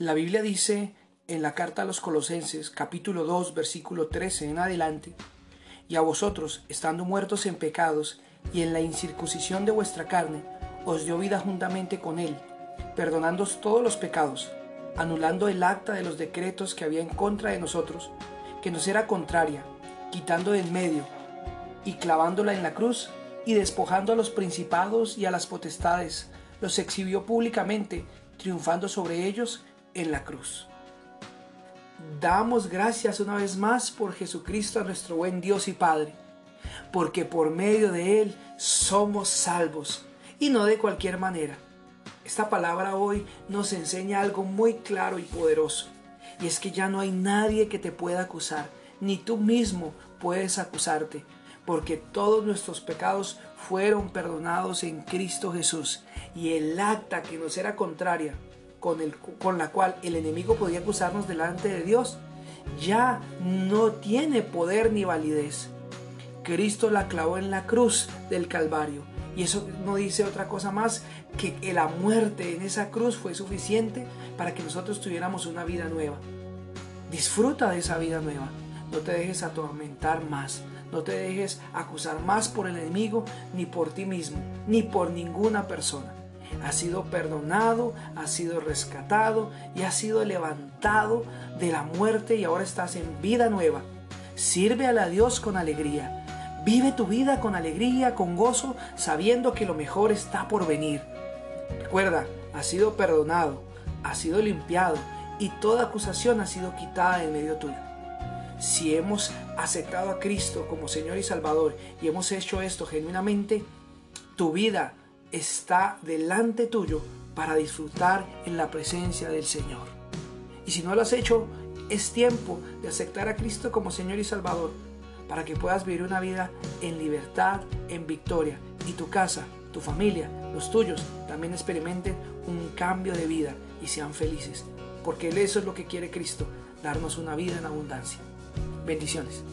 La Biblia dice en la carta a los Colosenses, capítulo 2, versículo 13 en adelante, y a vosotros, estando muertos en pecados y en la incircuncisión de vuestra carne, os dio vida juntamente con él, perdonándoos todos los pecados, anulando el acta de los decretos que había en contra de nosotros, que nos era contraria, quitando de en medio y clavándola en la cruz y despojando a los principados y a las potestades, los exhibió públicamente, triunfando sobre ellos en la cruz. Damos gracias una vez más por Jesucristo, nuestro buen Dios y Padre, porque por medio de Él somos salvos, y no de cualquier manera. Esta palabra hoy nos enseña algo muy claro y poderoso, y es que ya no hay nadie que te pueda acusar, ni tú mismo puedes acusarte, porque todos nuestros pecados fueron perdonados en Cristo Jesús, y el acta que nos era contraria con, el, con la cual el enemigo podía acusarnos delante de Dios, ya no tiene poder ni validez. Cristo la clavó en la cruz del Calvario. Y eso no dice otra cosa más que la muerte en esa cruz fue suficiente para que nosotros tuviéramos una vida nueva. Disfruta de esa vida nueva. No te dejes atormentar más. No te dejes acusar más por el enemigo, ni por ti mismo, ni por ninguna persona has sido perdonado, has sido rescatado y has sido levantado de la muerte y ahora estás en vida nueva. Sirve a Dios con alegría. Vive tu vida con alegría, con gozo, sabiendo que lo mejor está por venir. Recuerda, has sido perdonado, has sido limpiado y toda acusación ha sido quitada en medio tuyo. Si hemos aceptado a Cristo como Señor y Salvador y hemos hecho esto genuinamente, tu vida está delante tuyo para disfrutar en la presencia del Señor. Y si no lo has hecho, es tiempo de aceptar a Cristo como Señor y Salvador para que puedas vivir una vida en libertad, en victoria y tu casa, tu familia, los tuyos también experimenten un cambio de vida y sean felices. Porque eso es lo que quiere Cristo, darnos una vida en abundancia. Bendiciones.